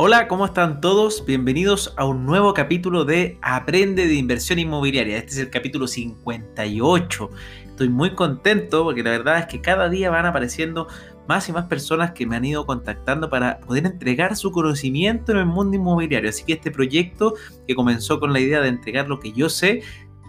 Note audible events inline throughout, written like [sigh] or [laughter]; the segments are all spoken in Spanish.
Hola, ¿cómo están todos? Bienvenidos a un nuevo capítulo de Aprende de Inversión Inmobiliaria. Este es el capítulo 58. Estoy muy contento porque la verdad es que cada día van apareciendo más y más personas que me han ido contactando para poder entregar su conocimiento en el mundo inmobiliario. Así que este proyecto que comenzó con la idea de entregar lo que yo sé,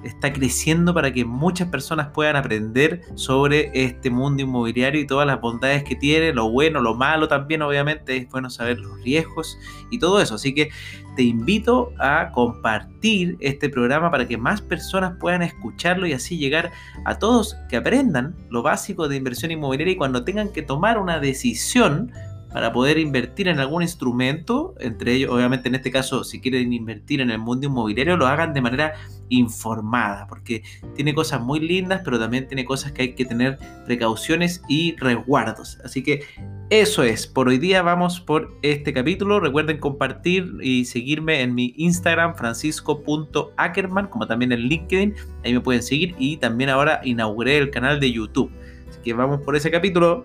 está creciendo para que muchas personas puedan aprender sobre este mundo inmobiliario y todas las bondades que tiene, lo bueno, lo malo también, obviamente, es bueno saber los riesgos y todo eso. Así que te invito a compartir este programa para que más personas puedan escucharlo y así llegar a todos que aprendan lo básico de inversión inmobiliaria y cuando tengan que tomar una decisión, para poder invertir en algún instrumento, entre ellos, obviamente en este caso, si quieren invertir en el mundo inmobiliario, lo hagan de manera informada, porque tiene cosas muy lindas, pero también tiene cosas que hay que tener precauciones y resguardos. Así que eso es, por hoy día vamos por este capítulo. Recuerden compartir y seguirme en mi Instagram, francisco.ackerman, como también en LinkedIn, ahí me pueden seguir y también ahora inauguré el canal de YouTube. Así que vamos por ese capítulo.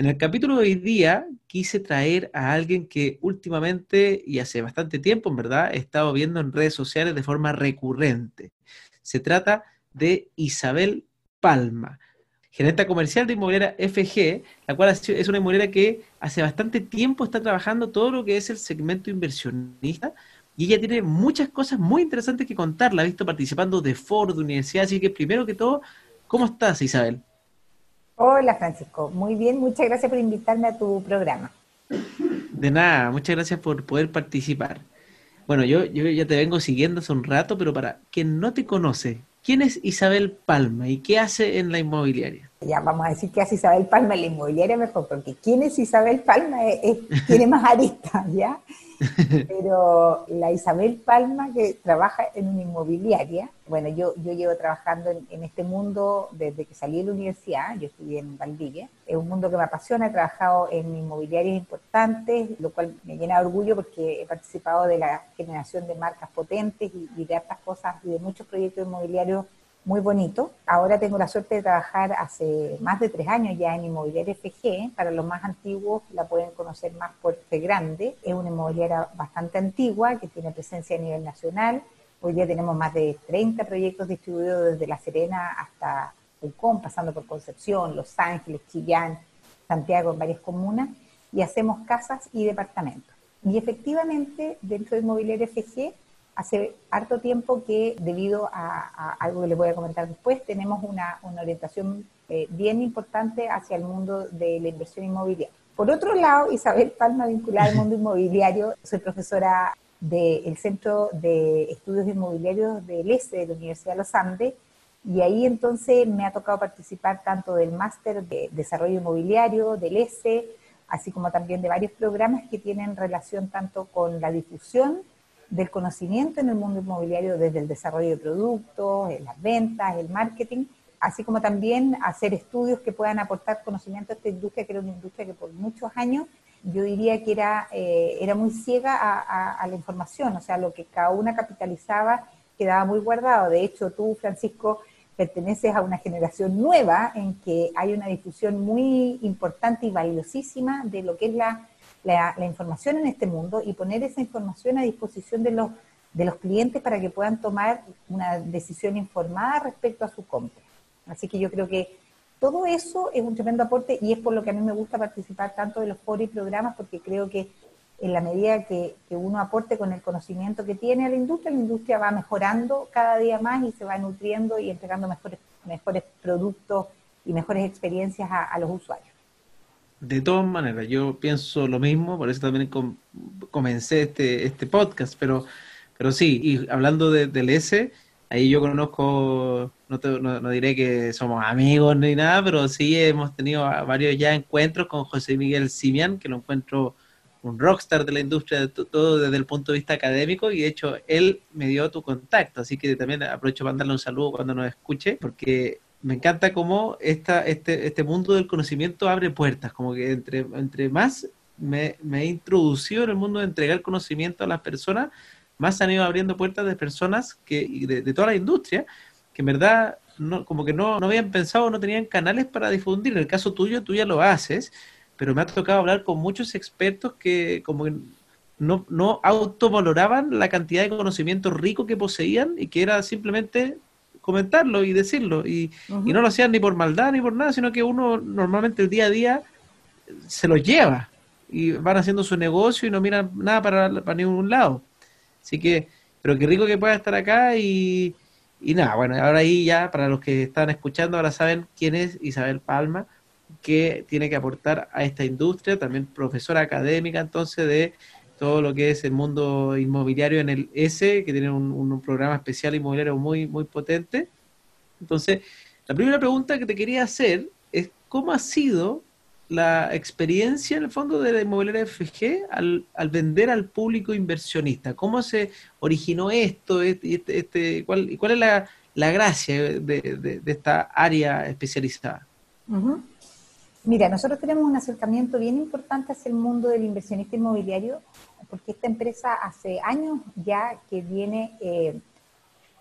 En el capítulo de hoy día quise traer a alguien que últimamente y hace bastante tiempo, en verdad, he estado viendo en redes sociales de forma recurrente. Se trata de Isabel Palma, gerente comercial de inmobiliaria FG, la cual es una inmobiliaria que hace bastante tiempo está trabajando todo lo que es el segmento inversionista y ella tiene muchas cosas muy interesantes que contar. La he visto participando de foros, de universidad, así que primero que todo, ¿cómo estás, Isabel? Hola Francisco, muy bien, muchas gracias por invitarme a tu programa. De nada, muchas gracias por poder participar. Bueno, yo, yo ya te vengo siguiendo hace un rato, pero para quien no te conoce, ¿quién es Isabel Palma y qué hace en la inmobiliaria? Ya vamos a decir qué hace Isabel Palma en la inmobiliaria mejor, porque ¿quién es Isabel Palma? tiene más aristas, ¿ya? [laughs] Pero la Isabel Palma, que trabaja en una inmobiliaria, bueno, yo, yo llevo trabajando en, este mundo desde que salí de la universidad, yo estudié en Valdivia, es un mundo que me apasiona, he trabajado en inmobiliarias importantes, lo cual me llena de orgullo porque he participado de la generación de marcas potentes y, y de otras cosas y de muchos proyectos inmobiliarios muy bonito. Ahora tengo la suerte de trabajar hace más de tres años ya en Inmobiliaria FG. Para los más antiguos la pueden conocer más por F Grande. Es una inmobiliaria bastante antigua que tiene presencia a nivel nacional. Hoy día tenemos más de 30 proyectos distribuidos desde La Serena hasta Pucón, pasando por Concepción, Los Ángeles, Chillán, Santiago, en varias comunas. Y hacemos casas y departamentos. Y efectivamente, dentro de Inmobiliaria FG hace harto tiempo que debido a, algo que les voy a comentar después, tenemos una, orientación eh, bien importante hacia el mundo de la inversión inmobiliaria. Por otro lado, Isabel Palma, vinculada al mundo [laughs] inmobiliario, soy profesora del Centro de Estudios Inmobiliarios del ESE de la Universidad de los Andes, y ahí entonces me ha tocado participar tanto del máster de desarrollo inmobiliario, del ESE, así como también de varios programas que tienen relación tanto con la difusión del conocimiento en el mundo inmobiliario desde el desarrollo de productos, las ventas, el marketing, así como también hacer estudios que puedan aportar conocimiento a esta industria, que era una industria que por muchos años yo diría que era, eh, era muy ciega a, la información, o sea, lo que cada una capitalizaba quedaba muy guardado. De hecho, tú, Francisco, perteneces a una generación nueva en que hay una difusión muy importante y valiosísima de lo que es la la, información en este mundo y poner esa información a disposición de los, de los clientes para que puedan tomar una decisión informada respecto a su compra. Así que yo creo que todo eso es un tremendo aporte y es por lo que a mí me gusta participar tanto de los foros y programas porque creo que en la medida que, que, uno aporte con el conocimiento que tiene a la industria, la industria va mejorando cada día más y se va nutriendo y entregando mejores, mejores productos y mejores experiencias a los usuarios. De todas maneras, yo pienso lo mismo, por eso también comencé este, este podcast, pero, pero sí, y hablando de, del S, ahí yo conozco, no, no, diré que somos amigos ni nada, pero sí hemos tenido varios ya encuentros con José Miguel Simian, que lo encuentro un rockstar de la industria, todo desde el punto de vista académico, y de hecho él me dio tu contacto, así que también aprovecho para mandarle un saludo cuando nos escuche, porque me encanta cómo esta, este, este mundo del conocimiento abre puertas, como que entre, entre más me, he introducido en el mundo de entregar conocimiento a las personas, más han ido abriendo puertas de personas que, de, toda la industria, que en verdad no, como que no, no habían pensado, no tenían canales para difundir. En el caso tuyo, tú ya lo haces, pero me ha tocado hablar con muchos expertos que como que no, no autovaloraban la cantidad de conocimiento rico que poseían y que era simplemente comentarlo y decirlo. Y, y, no lo hacían ni por maldad ni por nada, sino que uno normalmente el día a día se lo lleva y van haciendo su negocio y no miran nada para, para ningún lado. Así que, pero qué rico que pueda estar acá y, y nada, bueno, ahora ahí ya, para los que están escuchando, ahora saben quién es Isabel Palma, que tiene que aportar a esta industria, también profesora académica entonces de todo lo que es el mundo inmobiliario en el S, que tiene un, programa especial inmobiliario muy, muy potente. Entonces, la primera pregunta que te quería hacer es, ¿cómo ha sido la experiencia en el fondo de la inmobiliaria FG al, al vender al público inversionista? ¿Cómo se originó esto? Este, este, este ¿cuál, ¿Cuál es la, la gracia de, de, esta área especializada? Mira, nosotros tenemos un acercamiento bien importante hacia el mundo del inversionista inmobiliario, porque esta empresa hace años ya que viene eh,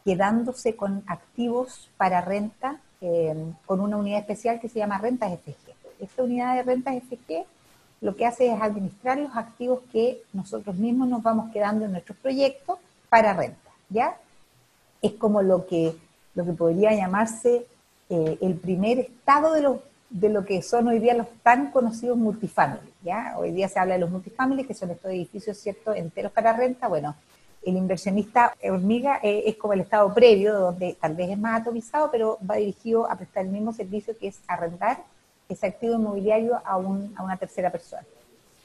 quedándose con activos para renta eh, con una unidad especial que se llama Rentas FG. Esta unidad de Rentas FG lo que hace es administrar los activos que nosotros mismos nos vamos quedando en nuestros proyectos para renta, ¿ya? Es como lo que, lo que podría llamarse eh, el primer estado de los de lo que son hoy día los tan conocidos multifamily. Hoy día se habla de los multifamily, que son estos edificios cierto enteros para renta. Bueno, el inversionista hormiga es como el estado previo, donde tal vez es más atomizado, pero va dirigido a prestar el mismo servicio que es arrendar ese activo inmobiliario a, a una tercera persona.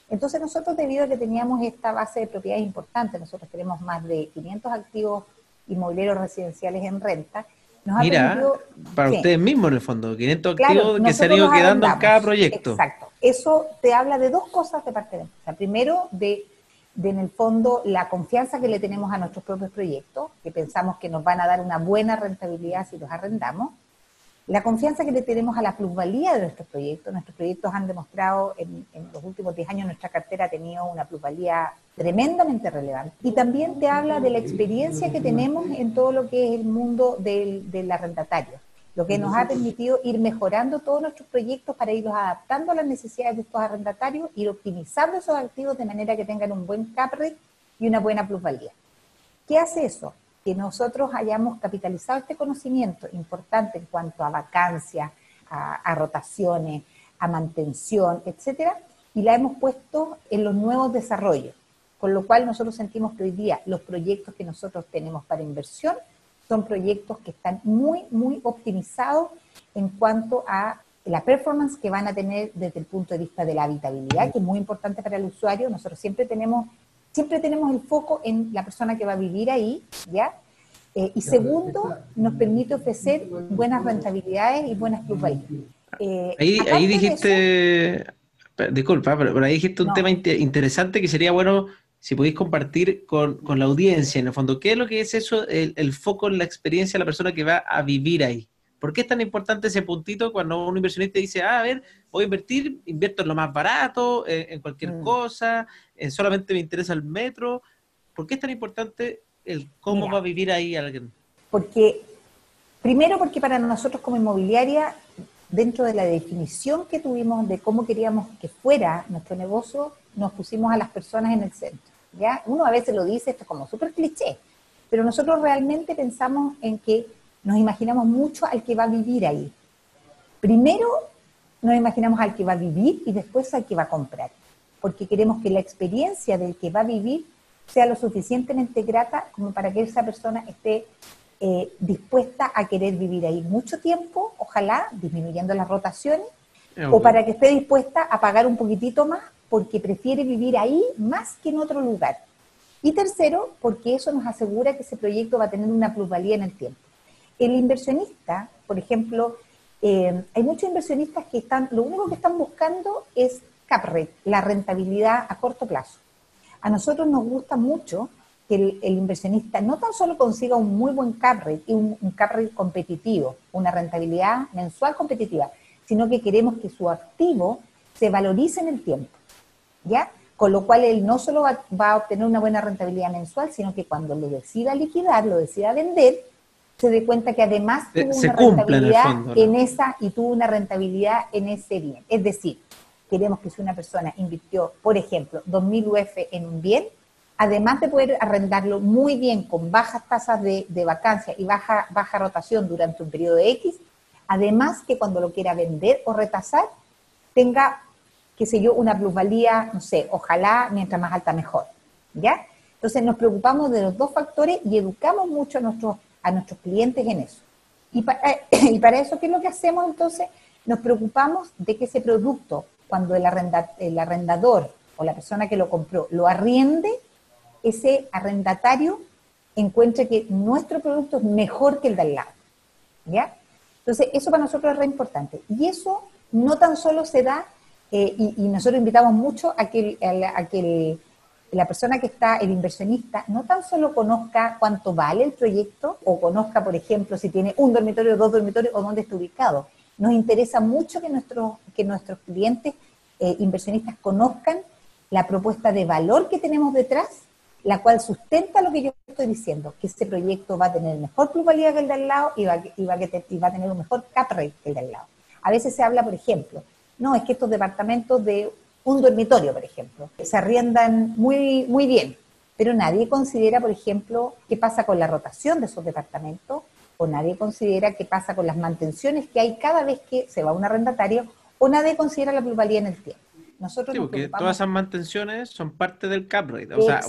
Entonces nosotros, debido a que teníamos esta base de propiedades importante, nosotros tenemos más de 500 activos inmobiliarios residenciales en renta, Mira, para ustedes mismos en el fondo, 500 activos que se han ido quedando en cada proyecto. Exacto. Eso te habla de dos cosas de parte de la empresa. Primero, de, de, en el fondo la confianza que le tenemos a nuestros propios proyectos, que pensamos que nos van a dar una buena rentabilidad si los arrendamos la confianza que le tenemos a la plusvalía de nuestros proyectos. Nuestros proyectos han demostrado en, los últimos 10 años nuestra cartera ha tenido una plusvalía tremendamente relevante. Y también te habla de la experiencia que tenemos en todo lo que es el mundo del, del arrendatario, lo que nos ha permitido ir mejorando todos nuestros proyectos para irlos adaptando a las necesidades de estos arrendatarios, ir optimizando esos activos de manera que tengan un buen cap rate y una buena plusvalía. ¿Qué hace eso? Que nosotros hayamos capitalizado este conocimiento importante en cuanto a vacancia, a, rotaciones, a mantención, etcétera, y la hemos puesto en los nuevos desarrollos. Con lo cual nosotros sentimos que hoy día los proyectos que nosotros tenemos para inversión son proyectos que están muy, muy optimizados en cuanto a la performance que van a tener desde el punto de vista de la habitabilidad, que es muy importante para el usuario. Nosotros siempre tenemos siempre tenemos el foco en la persona que va a vivir ahí, ¿ya? Eh, y segundo, nos permite ofrecer buenas rentabilidades y buenas plusvalías. Eh, ahí, ahí dijiste, disculpa, pero, ahí dijiste un tema interesante que sería bueno si podéis compartir con, con, la audiencia, en el fondo, ¿qué es lo que es eso, el, el, foco en la experiencia de la persona que va a vivir ahí? ¿Por qué es tan importante ese puntito cuando un inversionista dice, ah, a ver, voy a invertir, invierto en lo más barato, en, cualquier mm. cosa, en solamente me interesa el metro? ¿Por qué es tan importante el cómo va a vivir ahí alguien? Porque, primero porque para nosotros como inmobiliaria, dentro de la definición que tuvimos de cómo queríamos que fuera nuestro negocio, nos pusimos a las personas en el centro. ¿ya? Uno a veces lo dice, esto es como súper cliché, pero nosotros realmente pensamos en que nos imaginamos mucho al que va a vivir ahí. Primero nos imaginamos al que va a vivir y después al que va a comprar, porque queremos que la experiencia del que va a vivir sea lo suficientemente grata como para que esa persona esté eh, dispuesta a querer vivir ahí mucho tiempo, ojalá disminuyendo las rotaciones, o para que esté dispuesta a pagar un poquitito más porque prefiere vivir ahí más que en otro lugar. Y tercero, porque eso nos asegura que ese proyecto va a tener una plusvalía en el tiempo. El inversionista, por ejemplo, eh, hay muchos inversionistas que están, lo único que están buscando es cap rate, la rentabilidad a corto plazo. A nosotros nos gusta mucho que el, inversionista no tan solo consiga un muy buen cap rate y un, cap rate competitivo, una rentabilidad mensual competitiva, sino que queremos que su activo se valorice en el tiempo, ¿ya? Con lo cual él no solo va, va a obtener una buena rentabilidad mensual, sino que cuando lo decida liquidar, lo decida vender, se dé cuenta que además tuvo una rentabilidad en, esa y tuvo una rentabilidad en ese bien. Es decir, queremos que si una persona invirtió, por ejemplo, 2.000 UF en un bien, además de poder arrendarlo muy bien con bajas tasas de, vacancia y baja, baja rotación durante un periodo de X, además que cuando lo quiera vender o retasar, tenga, qué sé yo, una plusvalía, no sé, ojalá mientras más alta mejor, ¿ya? Entonces nos preocupamos de los dos factores y educamos mucho a nuestros, a nuestros clientes en eso. Y para, [clears throat] y para eso, ¿qué es lo que hacemos entonces? Nos preocupamos de que ese producto, cuando el, el arrendador o la persona que lo compró lo arriende, ese arrendatario encuentre que nuestro producto es mejor que el de al lado. ¿Ya? Entonces, eso para nosotros es re importante. Y eso no tan solo se da, eh, y, nosotros invitamos mucho a que, a que la persona que está, el inversionista, no tan solo conozca cuánto vale el proyecto o conozca, por ejemplo, si tiene un dormitorio, dos dormitorios o dónde está ubicado. Nos interesa mucho que, nuestros que nuestros clientes eh, inversionistas conozcan la propuesta de valor que tenemos detrás, la cual sustenta lo que yo estoy diciendo, que ese proyecto va a tener mejor pluralidad que el de al lado y va, y va, y va a tener un mejor cap rate que el de al lado. A veces se habla, por ejemplo, no, es que estos departamentos de un dormitorio, por ejemplo, se arriendan muy, muy bien, pero nadie considera, por ejemplo, qué pasa con la rotación de esos departamentos, o nadie considera qué pasa con las mantenciones que hay cada vez que se va un arrendatario, o nadie considera la pluralidad en el tiempo. Nosotros sí, porque todas esas mantenciones son parte del cap rate. O sea,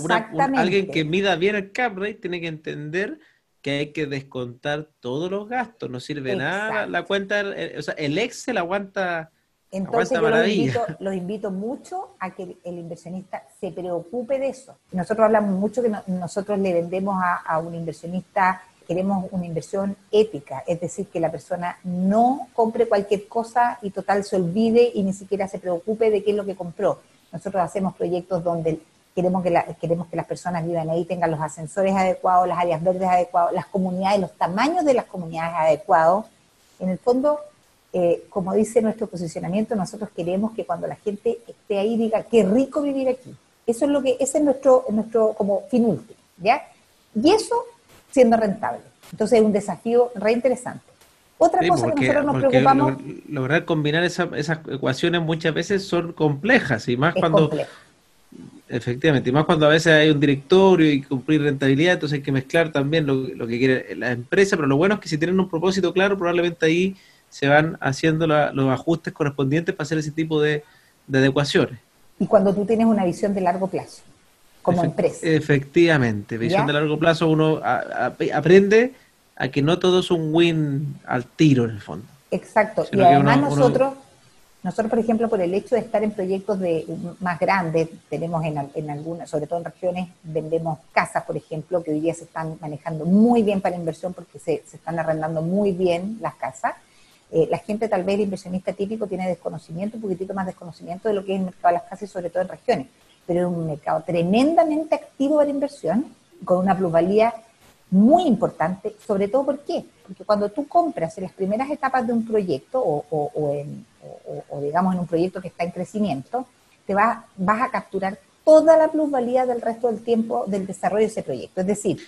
alguien que mida bien el cap rate tiene que entender que hay que descontar todos los gastos. No sirve nada la cuenta, o sea, el Excel aguanta entonces yo los invito, los invito, mucho a que el inversionista se preocupe de eso. Nosotros hablamos mucho que nosotros le vendemos a, un inversionista, queremos una inversión ética, es decir, que la persona no compre cualquier cosa y total se olvide y ni siquiera se preocupe de qué es lo que compró. Nosotros hacemos proyectos donde queremos que, queremos que las personas vivan ahí, tengan los ascensores adecuados, las áreas verdes adecuadas, las comunidades, los tamaños de las comunidades adecuados. En el fondo, eh, como dice nuestro posicionamiento, nosotros queremos que cuando la gente esté ahí diga, qué rico vivir aquí. Eso es lo que, ese es nuestro, nuestro como fin último, ¿ya? Y eso siendo rentable. Entonces es un desafío re interesante. Otra cosa que nosotros nos preocupamos... Lograr combinar esas ecuaciones muchas veces son complejas y más cuando... Efectivamente, y más cuando a veces hay un directorio y cumplir rentabilidad, entonces hay que mezclar también lo, lo que quiere la empresa, pero lo bueno es que si tienen un propósito claro, probablemente ahí se van haciendo los ajustes correspondientes para hacer ese tipo de, adecuaciones. Y cuando tú tienes una visión de largo plazo, como empresa. Efectivamente, visión de largo plazo uno aprende a que no todo es un win al tiro en el fondo. Exacto, y además nosotros, nosotros por ejemplo, por el hecho de estar en proyectos de más grandes, tenemos en, en algunas, sobre todo en regiones, vendemos casas, por ejemplo, que hoy día se están manejando muy bien para inversión porque se, se están arrendando muy bien las casas eh, la gente, tal vez el inversionista típico, tiene desconocimiento, un poquitito más desconocimiento de lo que es el mercado de las casas, sobre todo en regiones, pero es un mercado tremendamente activo la inversión, con una plusvalía muy importante, sobre todo ¿por qué? Porque cuando tú compras en las primeras etapas de un proyecto o, en, digamos en un proyecto que está en crecimiento, te vas a capturar toda la plusvalía del resto del tiempo del desarrollo de ese proyecto. Es decir,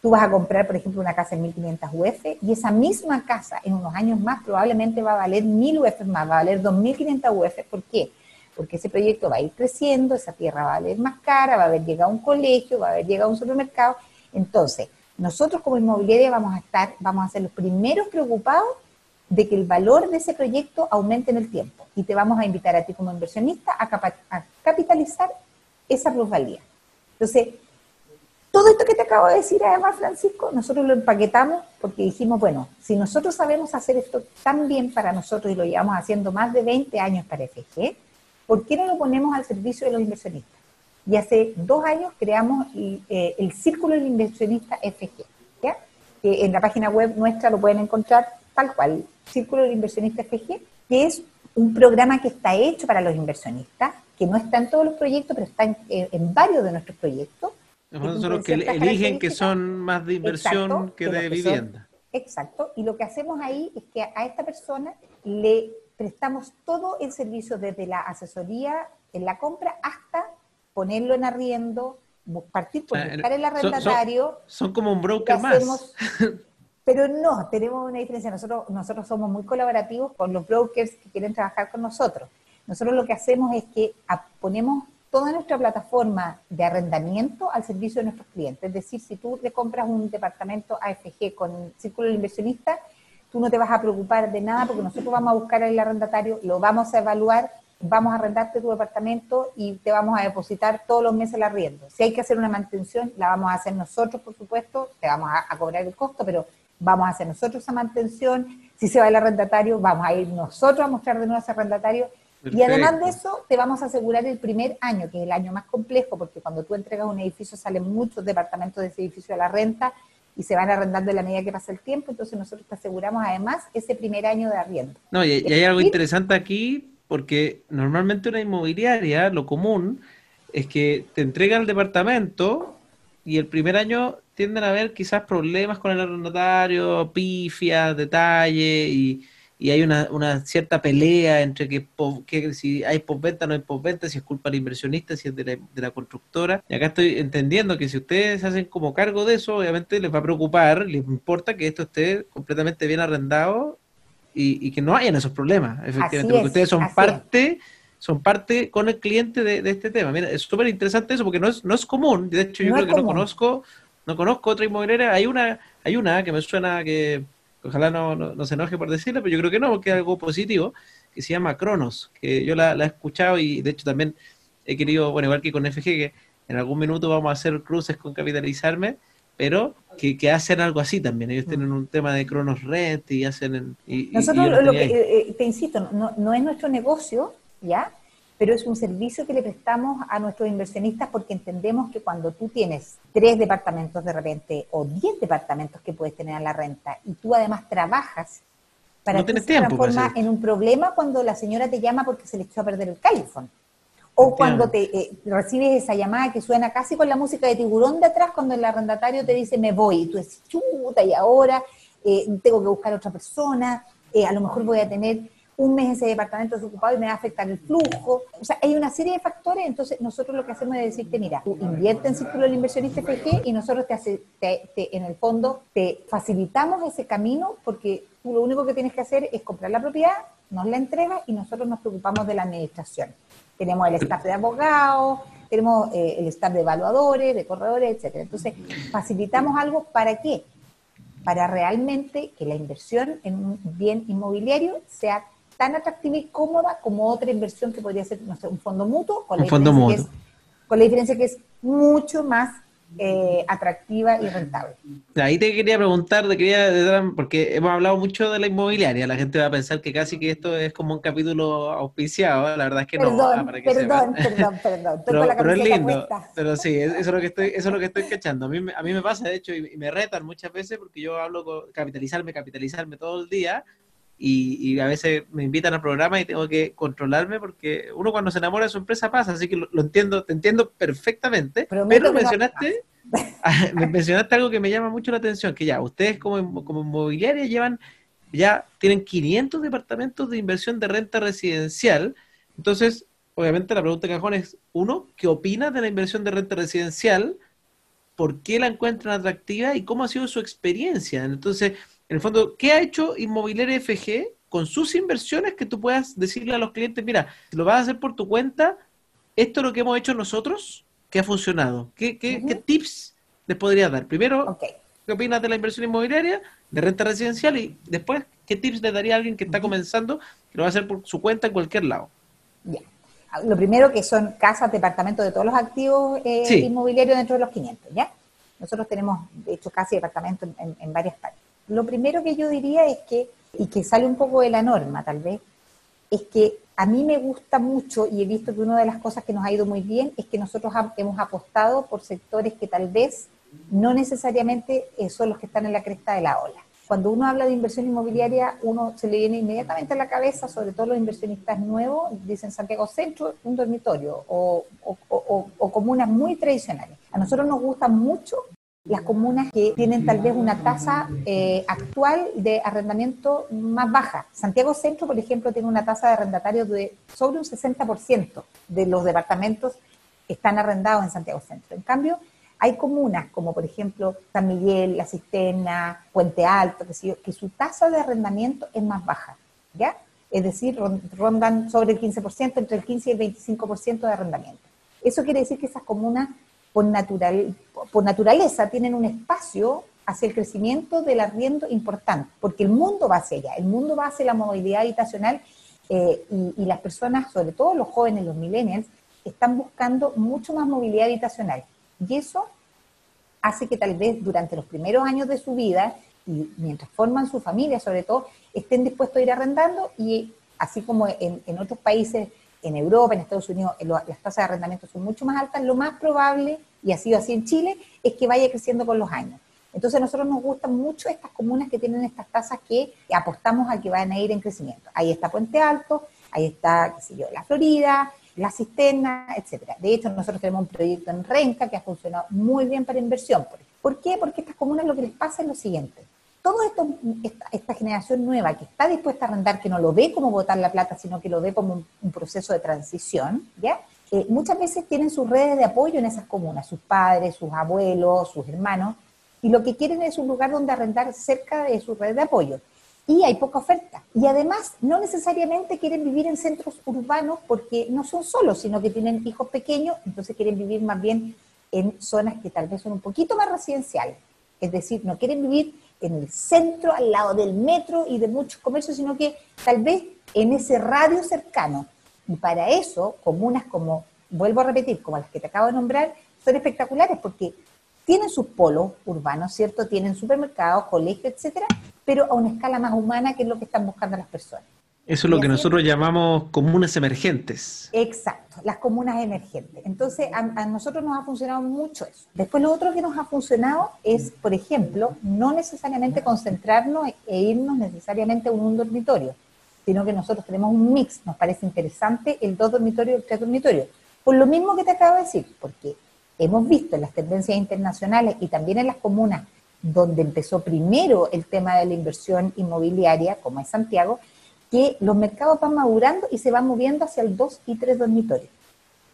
Tú vas a comprar, por ejemplo, una casa en 1500 UF y esa misma casa en unos años más probablemente va a valer 1000 UF más, va a valer 2500 UF. ¿Por qué? Porque ese proyecto va a ir creciendo, esa tierra va a valer más cara, va a haber llegado a un colegio, va a haber llegado a un supermercado. Entonces, nosotros como inmobiliaria vamos a estar, vamos a ser los primeros preocupados de que el valor de ese proyecto aumente en el tiempo y te vamos a invitar a ti como inversionista a, a capitalizar esa plusvalía. Entonces, todo esto que te acabo de decir, además, Francisco, nosotros lo empaquetamos porque dijimos, bueno, si nosotros sabemos hacer esto tan bien para nosotros y lo llevamos haciendo más de 20 años para FG, ¿por qué no lo ponemos al servicio de los inversionistas? Y hace dos años creamos eh, el Círculo del Inversionista FG, que en la página web nuestra lo pueden encontrar tal cual, Círculo del Inversionista FG, que es un programa que está hecho para los inversionistas, que no está en todos los proyectos, pero está en, en varios de nuestros proyectos, son los que eligen que son más de inversión que de vivienda. exacto, y lo que hacemos ahí es que a esta persona le prestamos todo el servicio desde la asesoría en la compra hasta ponerlo en arriendo, partir por buscar el arrendatario. Son, como un broker más. [laughs] Pero no, tenemos una diferencia. Nosotros, nosotros somos muy colaborativos con los brokers que quieren trabajar con nosotros. Nosotros lo que hacemos es que ponemos toda nuestra plataforma de arrendamiento al servicio de nuestros clientes. Es decir, si tú le compras un departamento AFG con Círculo del Inversionista, tú no te vas a preocupar de nada porque nosotros vamos a buscar el arrendatario, lo vamos a evaluar, vamos a arrendarte tu departamento y te vamos a depositar todos los meses el arriendo. Si hay que hacer una mantención, la vamos a hacer nosotros, por supuesto, te vamos a, cobrar el costo, pero vamos a hacer nosotros esa mantención. Si se va el arrendatario, vamos a ir nosotros a mostrar de nuevo ese arrendatario. Y además de eso, te vamos a asegurar el primer año, que es el año más complejo, porque cuando tú entregas un edificio salen muchos departamentos de ese edificio a la renta y se van arrendando en la medida que pasa el tiempo, entonces nosotros te aseguramos además ese primer año de arriendo. No, y, hay algo interesante aquí, porque normalmente una inmobiliaria, lo común, es que te entrega el departamento y el primer año tienden a haber quizás problemas con el arrendatario, pifias, detalles y y hay una, una cierta pelea entre que, que, si hay postventa o no hay postventa, si es culpa del inversionista, si es de la, de la, constructora. Y acá estoy entendiendo que si ustedes hacen como cargo de eso, obviamente les va a preocupar, les importa que esto esté completamente bien arrendado y, y que no hayan esos problemas, efectivamente, porque ustedes son parte son parte con el cliente de, de este tema. Mira, es súper interesante eso porque no es, no es común. De hecho, yo creo que no conozco, no conozco otra inmobiliaria. Hay una, hay una que me suena que ojalá no, no, se enoje por decirlo, pero yo creo que no, porque es algo positivo, que se llama Cronos, que yo la, he escuchado y de hecho también he querido, bueno, igual que con FG, que en algún minuto vamos a hacer cruces con Capitalizarme, pero que, que hacen algo así también. Ellos tienen un tema de Cronos Rent y hacen... y, Nosotros, lo que, eh, eh, te insisto, no, no es nuestro negocio, ¿ya? Pero es un servicio que le prestamos a nuestros inversionistas porque entendemos que cuando tú tienes tres departamentos de repente o diez departamentos que puedes tener a la renta y tú además trabajas, para que se transforma en un problema cuando la señora te llama porque se le echó a perder el califón. O cuando te eh, recibes esa llamada que suena casi con la música de tiburón de atrás, cuando el arrendatario te dice me voy, y tú dices, chuta, y ahora eh, tengo que buscar a otra persona, eh, a lo mejor voy a tener un mes ese departamento desocupado y me va a afectar el flujo. O sea, hay una serie de factores, entonces nosotros lo que hacemos es decirte, mira, tú invierte en Círculo del Inversionista FG y nosotros te, hace, en el fondo te facilitamos ese camino porque tú lo único que tienes que hacer es comprar la propiedad, nos la entregas y nosotros nos preocupamos de la administración. Tenemos el staff de abogados, tenemos eh, el staff de evaluadores, de corredores, etcétera. Entonces, facilitamos algo para qué? Para realmente que la inversión en un bien inmobiliario sea tan atractiva y cómoda como otra inversión que podría ser un fondo mutuo, con la, fondo mutuo. con la diferencia que es mucho más eh, atractiva y rentable. Ahí te quería preguntar, te quería, porque hemos hablado mucho de la inmobiliaria, la gente va a pensar que casi que esto es como un capítulo auspiciado, la verdad es que no. Ah, perdón, perdón, [laughs] perdón, pero, es lindo, pero sí, eso es lo que estoy, eso es lo que estoy cachando. A mí, a mí me pasa, de hecho, y me retan muchas veces porque yo hablo con capitalizarme, capitalizarme todo el día, y, a veces me invitan al programa y tengo que controlarme porque uno cuando se enamora de su empresa pasa, así que lo, entiendo, te entiendo perfectamente, pero mencionaste, [laughs] mencionaste algo que me llama mucho la atención, que ya ustedes como, como inmobiliaria llevan, ya tienen 500 departamentos de inversión de renta residencial, entonces obviamente la pregunta de cajón es, uno, ¿qué opinas de la inversión de renta residencial? ¿Por qué la encuentran atractiva y cómo ha sido su experiencia? Entonces, en el fondo, ¿qué ha hecho Inmobiliaria FG con sus inversiones que tú puedas decirle a los clientes, mira, si lo vas a hacer por tu cuenta, esto es lo que hemos hecho nosotros que ha funcionado? ¿Qué, tips les podrías dar? Primero, ¿qué opinas de la inversión inmobiliaria, de renta residencial? Y después, ¿qué tips le daría a alguien que está comenzando que lo va a hacer por su cuenta en cualquier lado? Ya. Lo primero que son casas, departamentos de todos los activos eh, inmobiliarios dentro de los 500, ¿ya? Nosotros tenemos, de hecho, casi departamentos en varias partes. Lo primero que yo diría es que, y que sale un poco de la norma tal vez, es que a mí me gusta mucho y he visto que una de las cosas que nos ha ido muy bien es que nosotros hemos apostado por sectores que tal vez no necesariamente son los que están en la cresta de la ola. Cuando uno habla de inversión inmobiliaria, uno se le viene inmediatamente a la cabeza, sobre todo los inversionistas nuevos, dicen Santiago Centro, un dormitorio o, o comunas muy tradicionales. A nosotros nos gusta mucho las comunas que tienen tal vez una tasa eh, actual de arrendamiento más baja. Santiago Centro, por ejemplo, tiene una tasa de arrendatarios de sobre un 60% de los departamentos están arrendados en Santiago Centro. En cambio, Hay comunas como por ejemplo San Miguel, La Cisterna, Puente Alto, que, que su tasa de arrendamiento es más baja, ¿ya? Es decir, rondan sobre el 15%, entre el 15 y el 25% de arrendamiento. Eso quiere decir que esas comunas por, natural, por naturaleza tienen un espacio hacia el crecimiento del arriendo importante, porque el mundo va hacia allá, el mundo va hacia la movilidad habitacional eh, y, las personas, sobre todo los jóvenes, los millennials, están buscando mucho más movilidad habitacional. Y eso hace que tal vez durante los primeros años de su vida y mientras forman su familia, sobre todo, estén dispuestos a ir arrendando y así como en otros países, en Europa, en Estados Unidos, las tasas de arrendamiento son mucho más altas, lo más probable, y ha sido así en Chile, es que vaya creciendo con los años. Entonces a nosotros nos gustan mucho estas comunas que tienen estas tasas que apostamos a que van a ir en crecimiento. Ahí está Puente Alto, ahí está, qué sé yo, la Florida, la cisterna, etcétera. De hecho, nosotros tenemos un proyecto en Renca que ha funcionado muy bien para inversión. ¿Por qué? Porque estas comunas lo que les pasa es lo siguiente. Todo esto, esta, generación nueva que está dispuesta a arrendar, que no lo ve como botar la plata, sino que lo ve como un, proceso de transición. Eh, muchas veces tienen sus redes de apoyo en esas comunas, sus padres, sus abuelos, sus hermanos, y lo que quieren es un lugar donde arrendar cerca de su red de apoyo y hay poca oferta. Y además no necesariamente quieren vivir en centros urbanos porque no son solos, sino que tienen hijos pequeños, entonces quieren vivir más bien en zonas que tal vez son un poquito más residenciales. Es decir, no quieren vivir en el centro, al lado del metro y de muchos comercios, sino que tal vez en ese radio cercano. Y para eso, comunas como, vuelvo a repetir, como las que te acabo de nombrar, son espectaculares porque tienen sus polos urbanos, ¿cierto? Tienen supermercados, colegios, etcétera, pero a una escala más humana, que es lo que están buscando las personas. Eso es lo que nosotros llamamos comunas emergentes. Exacto, las comunas emergentes. Entonces, a, nosotros nos ha funcionado mucho eso. Después, lo otro que nos ha funcionado es, por ejemplo, no necesariamente concentrarnos e irnos necesariamente a un, dormitorio, sino que nosotros tenemos un mix. Nos parece interesante el dos dormitorios y el tres dormitorios. Por lo mismo que te acabo de decir, porque hemos visto en las tendencias internacionales y también en las comunas donde empezó primero el tema de la inversión inmobiliaria, como es Santiago, que los mercados van madurando y se van moviendo hacia el 2 y 3 dormitorios.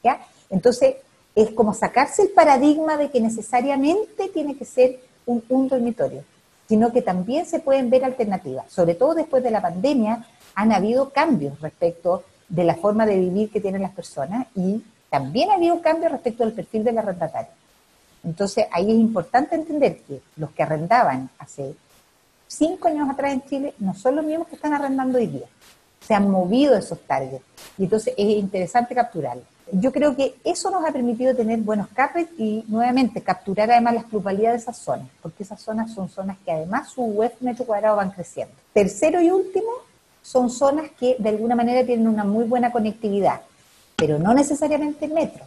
¿ya? Entonces, es como sacarse el paradigma de que necesariamente tiene que ser un, un dormitorio, sino que también se pueden ver alternativas. Sobre todo después de la pandemia, han habido cambios respecto de la forma de vivir que tienen las personas y también ha habido cambios respecto al perfil de la arrendataria. Entonces, ahí es importante entender que los que arrendaban hace cinco años atrás en Chile no son los mismos que están arrendando hoy día. Se han movido esos targets. Y entonces es interesante capturarlos. Yo creo que eso nos ha permitido tener buenos carrets y nuevamente capturar además las pluralidades de esas zonas, porque esas zonas son zonas que además su web metro cuadrado van creciendo. Tercero y último, son zonas que de alguna manera tienen una muy buena conectividad, pero no necesariamente el metro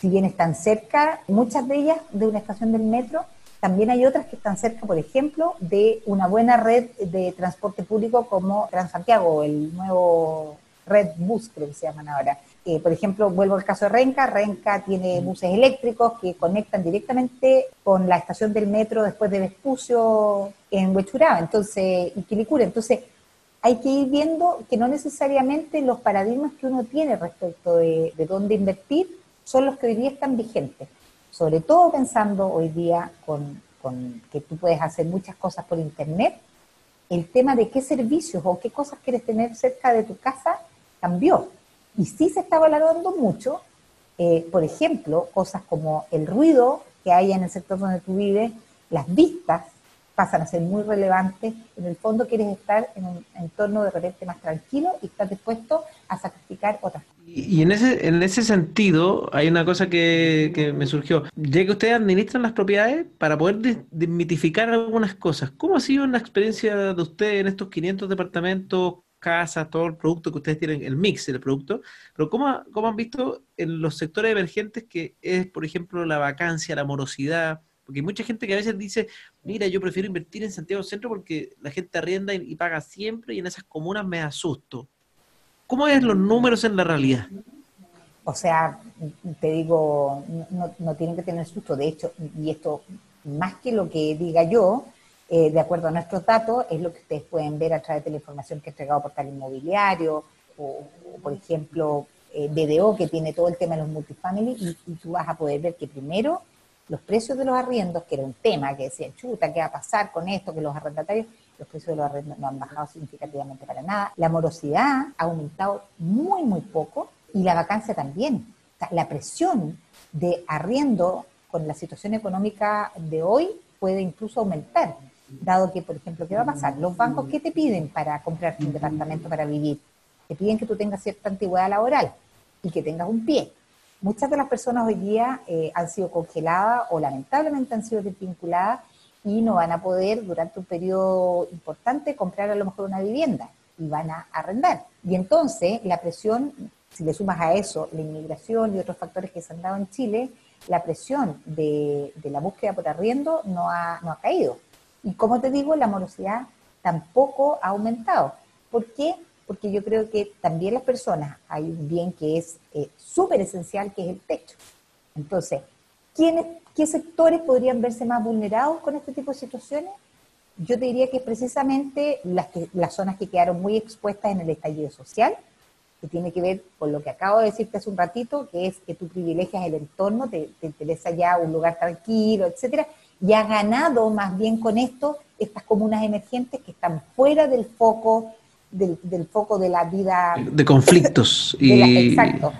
si bien están cerca, muchas de ellas de una estación del metro, también hay otras que están cerca, por ejemplo, de una buena red de transporte público como Transantiago, el nuevo Red Bus, creo que se llaman ahora. Eh, por ejemplo, vuelvo al caso de Renca. Renca tiene buses eléctricos que conectan directamente con la estación del metro después de Vespucio en Huechuraba, entonces, y Quilicura. Entonces, hay que ir viendo que no necesariamente los paradigmas que uno tiene respecto de, de dónde invertir son los que hoy día están vigentes. Sobre todo pensando hoy día con, que tú puedes hacer muchas cosas por Internet, el tema de qué servicios o qué cosas quieres tener cerca de tu casa cambió. Y sí se está valorando mucho, eh, por ejemplo, cosas como el ruido que hay en el sector donde tú vives, las vistas pasan a ser muy relevantes. En el fondo quieres estar en un entorno de repente más tranquilo y estás dispuesto a sacrificar otras cosas. Y, en ese, en ese sentido, hay una cosa que, me surgió. Ya que ustedes administran las propiedades, para poder desmitificar algunas cosas, ¿cómo ha sido la experiencia de ustedes en estos 500 departamentos, casas, todo el producto que ustedes tienen, el mix del producto? Pero ¿cómo, cómo han visto en los sectores emergentes que es, por ejemplo, la vacancia, la morosidad? Porque hay mucha gente que a veces dice, mira, yo prefiero invertir en Santiago Centro porque la gente arrienda y paga siempre y en esas comunas me asusto. ¿Cómo es los números en la realidad? O sea, te digo, no, tienen que tener susto. De hecho, y esto, más que lo que diga yo, eh, de acuerdo a nuestros datos, es lo que ustedes pueden ver a través de la información que ha entregado Portal Inmobiliario, o, por ejemplo, eh, BDO, que tiene todo el tema de los multifamily, y, tú vas a poder ver que primero los precios de los arriendos, que era un tema que decían, chuta, ¿qué va a pasar con esto? Que los arrendatarios, los precios de los arriendos no han bajado significativamente para nada. La morosidad ha aumentado muy, muy poco y la vacancia también. la presión de arriendo con la situación económica de hoy puede incluso aumentar, dado que, por ejemplo, ¿qué va a pasar? Los bancos, ¿qué te piden para comprarte un departamento para vivir? Te piden que tú tengas cierta antigüedad laboral y que tengas un pie. Muchas de las personas hoy día eh, han sido congeladas o lamentablemente han sido desvinculadas y no van a poder durante un periodo importante comprar a lo mejor una vivienda y van a arrendar. Y entonces la presión, si le sumas a eso la inmigración y otros factores que se han dado en Chile, la presión de, la búsqueda por arriendo no ha, no ha caído. Y como te digo, la morosidad tampoco ha aumentado. ¿Por qué? Porque yo creo que también las personas, hay un bien que es eh, súper esencial, que es el techo. Entonces, ¿quiénes, ¿qué sectores podrían verse más vulnerados con este tipo de situaciones? Yo te diría que precisamente las, las zonas que quedaron muy expuestas en el estallido social, que tiene que ver con lo que acabo de decirte hace un ratito, que es que tú privilegias el entorno, te, te interesa ya un lugar tranquilo, etcétera, y ha ganado más bien con esto estas comunas emergentes que están fuera del foco del, foco de la vida... De conflictos. [laughs] y... exacto,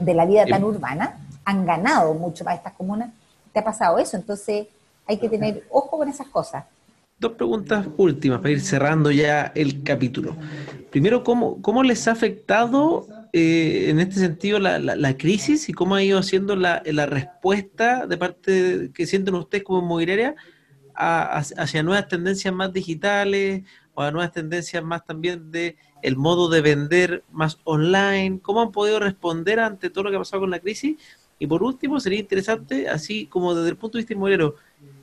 de la vida tan urbana, han ganado mucho más estas comunas. ¿Te ha pasado eso? Entonces hay que tener ojo con esas cosas. Dos preguntas últimas para ir cerrando ya el capítulo. Primero, ¿cómo, cómo les ha afectado eh, en este sentido la, la, crisis y cómo ha ido siendo la, la respuesta de parte que sienten ustedes como inmobiliaria hacia nuevas tendencias más digitales o a nuevas tendencias más también de el modo de vender más online? ¿Cómo han podido responder ante todo lo que ha pasado con la crisis? Y por último, sería interesante, así como desde el punto de vista inmobiliario,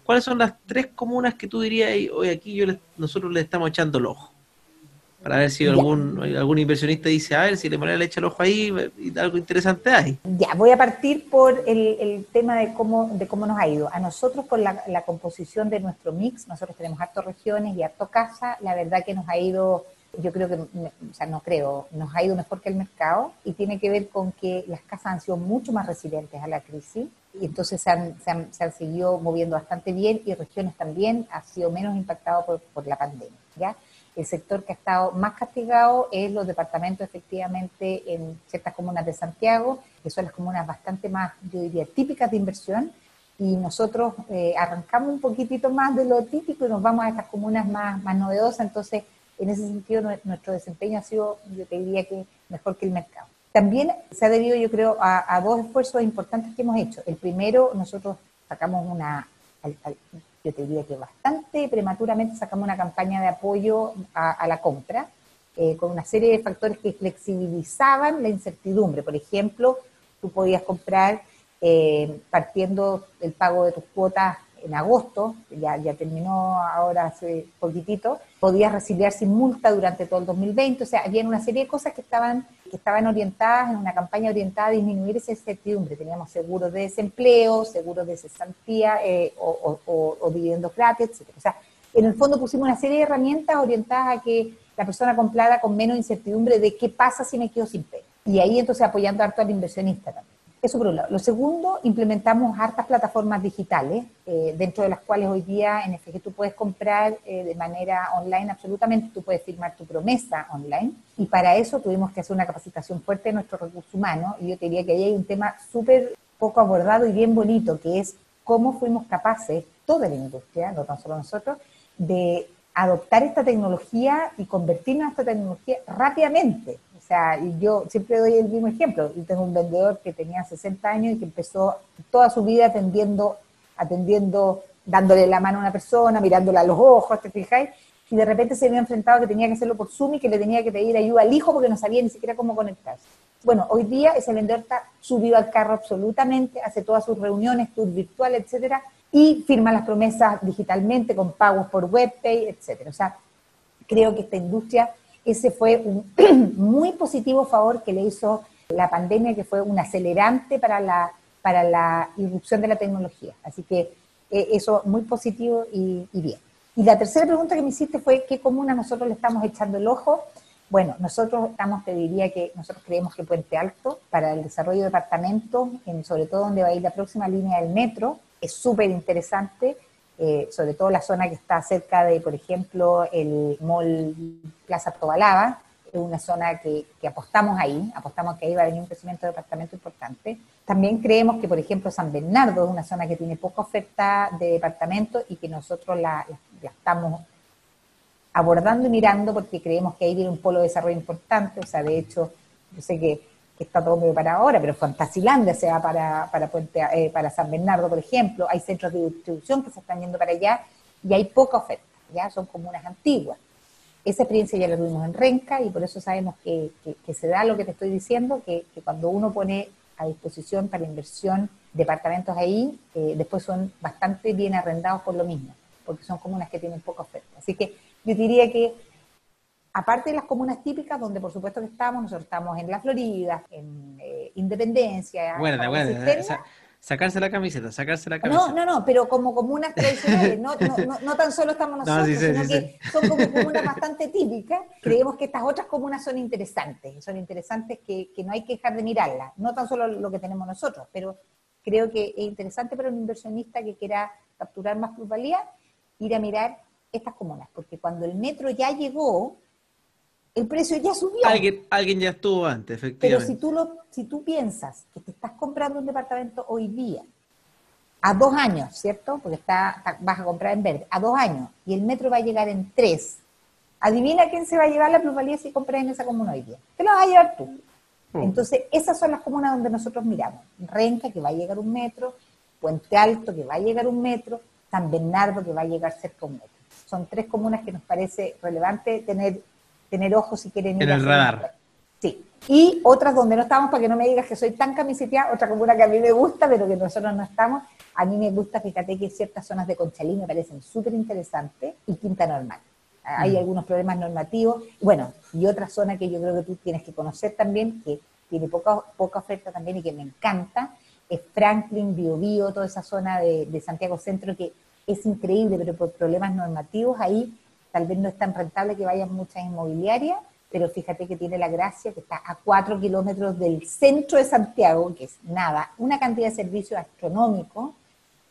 ¿cuáles son las tres comunas que tú dirías hoy aquí yo nosotros le estamos echando el ojo? Para ver si algún, algún inversionista dice, a ver, si le le echa el ojo ahí, y algo interesante hay. Ya, voy a partir por el, el, tema de cómo, de cómo nos ha ido. A nosotros, con la, la, composición de nuestro mix, nosotros tenemos harto regiones y harto casa, la verdad que nos ha ido, yo creo que, o sea, no creo, nos ha ido mejor que el mercado, y tiene que ver con que las casas han sido mucho más resilientes a la crisis, y entonces se han, se han, se han seguido moviendo bastante bien, y regiones también ha sido menos impactado por, por la pandemia, ¿ya? El sector que ha estado más castigado es los departamentos efectivamente en ciertas comunas de Santiago, que son las comunas bastante más, yo diría, típicas de inversión, y nosotros eh, arrancamos un poquitito más de lo típico y nos vamos a estas comunas más, más novedosas, entonces en ese sentido nuestro desempeño ha sido, yo te diría que mejor que el mercado. También se ha debido, yo creo, a, dos esfuerzos importantes que hemos hecho. El primero, nosotros sacamos una, yo te diría que bastante prematuramente sacamos una campaña de apoyo a, la compra, eh, con una serie de factores que flexibilizaban la incertidumbre. Por ejemplo, tú podías comprar eh, partiendo el pago de tus cuotas en agosto, ya, ya terminó ahora hace poquitito, podías recibir sin multa durante todo el 2020, o sea, había una serie de cosas que estaban, que estaban orientadas en una campaña orientada a disminuir esa incertidumbre. Teníamos seguros de desempleo, seguros de cesantía eh, o, o, o, dividendos gratis, etc. O sea, en el fondo pusimos una serie de herramientas orientadas a que la persona comprara con menos incertidumbre de qué pasa si me quedo sin pega. Y ahí entonces apoyando harto al inversionista también. Eso por un lado. Lo segundo, implementamos hartas plataformas digitales, eh, dentro de las cuales hoy día en FG tú puedes comprar eh, de manera online absolutamente, tú puedes firmar tu promesa online. Y para eso tuvimos que hacer una capacitación fuerte de nuestro recurso humano. Y yo te diría que ahí hay un tema súper poco abordado y bien bonito, que es cómo fuimos capaces, toda la industria, no tan solo nosotros, de adoptar esta tecnología y convertirnos en esta tecnología rápidamente. Sea, yo siempre doy el mismo ejemplo. Yo tengo un vendedor que tenía 60 años y que empezó toda su vida atendiendo, atendiendo, dándole la mano a una persona, mirándola a los ojos, ¿te fijáis? Y de repente se había enfrentado que tenía que hacerlo por Zoom y que le tenía que pedir ayuda al hijo porque no sabía ni siquiera cómo conectarse. Bueno, hoy día ese vendedor está subido al carro absolutamente, hace todas sus reuniones, tours virtuales, etcétera, y firma las promesas digitalmente con pagos por webpay, etcétera. O sea, creo que esta industria ese fue un [clears throat] muy positivo favor que le hizo la pandemia, que fue un acelerante para la, para la irrupción de la tecnología. Así que eh, eso muy positivo y, bien. Y la tercera pregunta que me hiciste fue, ¿qué comuna nosotros le estamos echando el ojo? Bueno, nosotros estamos, te diría que nosotros creemos que Puente Alto, para el desarrollo de departamentos, en, sobre todo donde va a ir la próxima línea del metro, es súper interesante, eh, sobre todo la zona que está cerca de, por ejemplo, el mall Plaza Tobalaba, es una zona que, apostamos ahí, apostamos que ahí va a venir un crecimiento de departamento importante. También creemos que, por ejemplo, San Bernardo es una zona que tiene poca oferta de departamentos y que nosotros la, estamos abordando y mirando porque creemos que ahí viene un polo de desarrollo importante. O sea, de hecho, yo sé que, está todo medio para ahora, pero Fantasilandia se va para, para, Puente, eh, para San Bernardo, por ejemplo. Hay centros de distribución que se están yendo para allá y hay poca oferta, ya son comunas antiguas. Esa experiencia ya la tuvimos en Renca y por eso sabemos que, se da lo que te estoy diciendo, que, cuando uno pone a disposición para inversión departamentos ahí, eh, después son bastante bien arrendados por lo mismo, porque son comunas que tienen poca oferta. Así que yo diría que, aparte de las comunas típicas, donde por supuesto que estamos, nosotros estamos en La Florida, en eh, Independencia, bueno, bueno, Sacarse la camiseta, sacarse la camiseta. No, no, no, pero como comunas tradicionales, no, no, no, tan solo estamos [laughs] nosotros, sino que son como comunas bastante típicas. [laughs] Creemos que estas otras comunas son interesantes, son interesantes que, que no hay que dejar de mirarlas, no tan solo lo que tenemos nosotros, pero creo que es interesante para un inversionista que quiera capturar más plusvalía, ir a mirar estas comunas, porque cuando el metro ya llegó, el precio ya subió. Alguien, alguien ya estuvo antes, efectivamente. Pero si tú, lo, si tú piensas que te estás comprando un departamento hoy día, a dos años, ¿cierto? Porque está, vas a comprar en verde, a dos años, y el metro va a llegar en tres. Adivina quién se va a llevar la plusvalía si compras en esa comuna hoy día. Te la vas a llevar tú. Oh. Entonces, esas son las comunas donde nosotros miramos. Renca, que va a llegar un metro, Puente Alto, que va a llegar un metro, San Bernardo, que va a llegar cerca de un metro. Son tres comunas que nos parece relevante tener tener ojos si quieren ir. En el radar. Sí. Y otras donde no estamos, para que no me digas que soy tan camiseteada, otra comuna que a mí me gusta, pero que nosotros no estamos. A mí me gusta, fíjate que ciertas zonas de Conchalí me parecen súper interesantes y Quinta Normal. Hay mm. algunos problemas normativos. Bueno, y otra zona que yo creo que tú tienes que conocer también, que tiene poca, poca oferta también y que me encanta, es Franklin, Biobío, toda esa zona de, de Santiago Centro que es increíble, pero por problemas normativos ahí tal vez no es tan rentable que vayan muchas inmobiliarias, pero fíjate que tiene la gracia que está a cuatro kilómetros del centro de Santiago, que es nada, una cantidad de servicios astronómicos,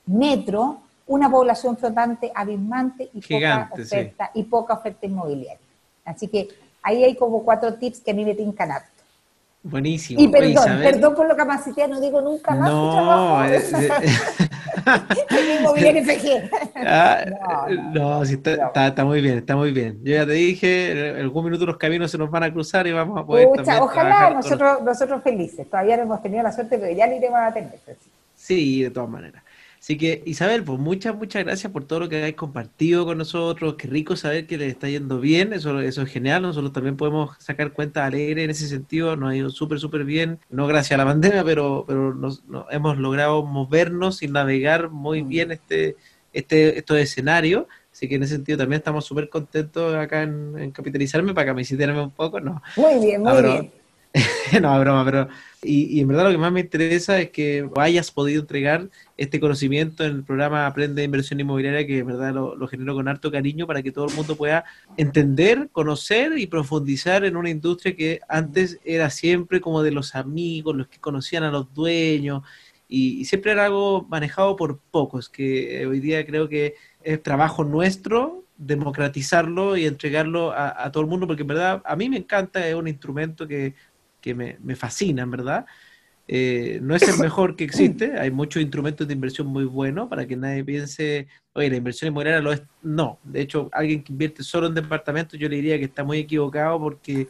metro, una población flotante abismante y poca oferta y poca oferta inmobiliaria. Así que ahí hay como cuatro tips que a mí me tincan harto. Buenísimo. Y perdón, perdón por lo capacité, no digo nunca más no, [laughs] [laughs] trabajo. Ah, no, sí, está, está, muy bien, está muy bien. Yo ya te dije, en algún minuto los caminos se nos van a cruzar y vamos a poder. ojalá nosotros, nosotros felices. Todavía no hemos tenido la suerte, pero ya lo iremos a tener. Sí, de todas maneras. Así que, Isabel, pues muchas, muchas gracias por todo lo que hayáis compartido con nosotros. Qué rico saber que les está yendo bien. Eso, eso es genial. Nosotros también podemos sacar cuenta alegre en ese sentido. Nos ha ido súper, súper bien. No gracias a la pandemia, pero, pero nos, hemos logrado movernos y navegar muy bien este, este, estos escenarios. Así que en ese sentido también estamos súper contentos acá en, capitalizarme para que me capaciterme un poco. No. Muy bien, muy bien. [laughs] no, broma, pero y, en verdad lo que más me interesa es que hayas podido entregar este conocimiento en el programa Aprende Inversión Inmobiliaria, que en verdad lo, lo genero con harto cariño para que todo el mundo pueda entender, conocer y profundizar en una industria que antes era siempre como de los amigos, los que conocían a los dueños, y, siempre era algo manejado por pocos, que hoy día creo que es trabajo nuestro democratizarlo y entregarlo a, a todo el mundo, porque en verdad a mí me encanta, es un instrumento que que me, me fascinan, ¿verdad? Eh, no es el mejor que existe, hay muchos instrumentos de inversión muy buenos para que nadie piense, oye, la inversión inmobiliaria lo es. No, de hecho, alguien que invierte solo en departamentos, yo le diría que está muy equivocado porque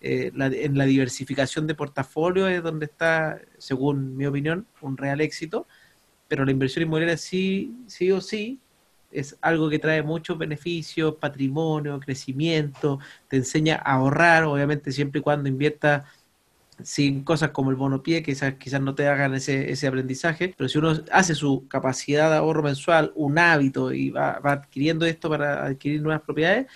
eh, en la diversificación de portafolio es donde está, según mi opinión, un real éxito, pero la inversión inmobiliaria sí, sí o sí es algo que trae muchos beneficios, patrimonio, crecimiento, te enseña a ahorrar, obviamente siempre y cuando invierta sin cosas como el bono pie, que quizás, quizás no te hagan ese, ese aprendizaje, pero si uno hace su capacidad de ahorro mensual un hábito y va, adquiriendo esto para adquirir nuevas propiedades,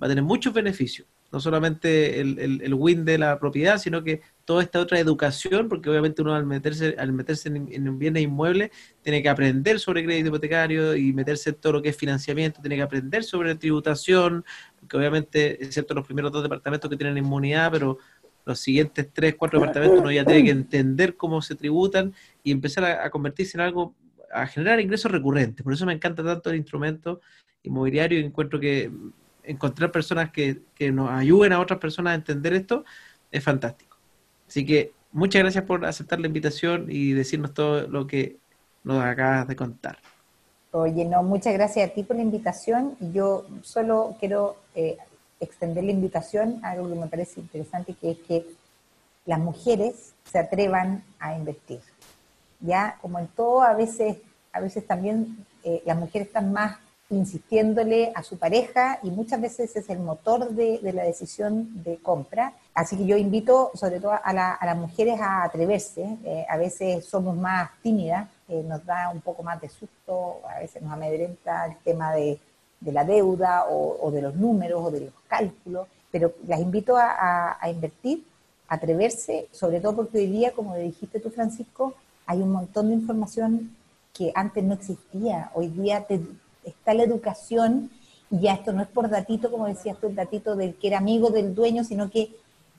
va a tener muchos beneficios. No solamente el, el, win de la propiedad, sino que toda esta otra educación, porque obviamente uno al meterse, al meterse en, en un bien inmueble tiene que aprender sobre crédito hipotecario y meterse en todo lo que es financiamiento, tiene que aprender sobre tributación, porque obviamente, excepto los primeros dos departamentos que tienen inmunidad, pero los siguientes tres, cuatro departamentos uno ya tiene que entender cómo se tributan y empezar a, convertirse en algo a generar ingresos recurrentes. Por eso me encanta tanto el instrumento inmobiliario y encuentro que encontrar personas que, que nos ayuden a otras personas a entender esto es fantástico. Así que muchas gracias por aceptar la invitación y decirnos todo lo que nos acabas de contar. Oye, no, muchas gracias a ti por la invitación. Yo solo quiero eh, extender la invitación a algo que me parece interesante, que es que las mujeres se atrevan a invertir. Ya, como en todo, a veces, a veces también eh, las mujeres están más insistiéndole a su pareja y muchas veces es el motor de, la decisión de compra. Así que yo invito sobre todo a, las mujeres a atreverse. Eh, a veces somos más tímidas, eh, nos da un poco más de susto, a veces nos amedrenta el tema de, la deuda o, de los números o de los cálculos, pero las invito a, a invertir, a atreverse, sobre todo porque hoy día, como dijiste tú, Francisco, hay un montón de información que antes no existía. Hoy día te, está la educación, y ya esto no es por datito, como decías tú, el datito del que era amigo del dueño, sino que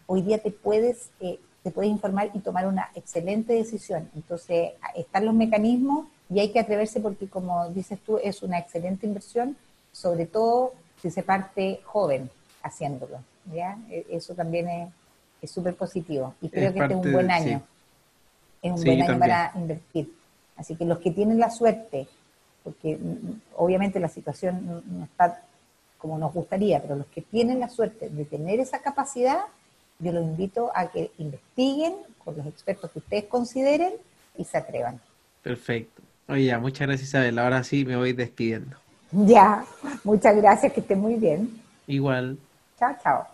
hoy día te puedes, eh, te puedes informar y tomar una excelente decisión. Entonces, están los mecanismos y hay que atreverse porque, como dices tú, es una excelente inversión, sobre todo si se parte joven haciéndolo. ¿ya? E, eso también es súper positivo. Y creo que este es un buen año. Es un buen año para invertir. Así que los que tienen la suerte porque mm, obviamente la situación no está como nos gustaría, pero los que tienen la suerte de tener esa capacidad, yo los invito a que investiguen con los expertos que ustedes consideren y se atrevan. Perfecto. Oye, muchas gracias Isabel. Ahora sí me voy despidiendo. Ya, muchas gracias, que esté muy bien. Igual. Chao, chao.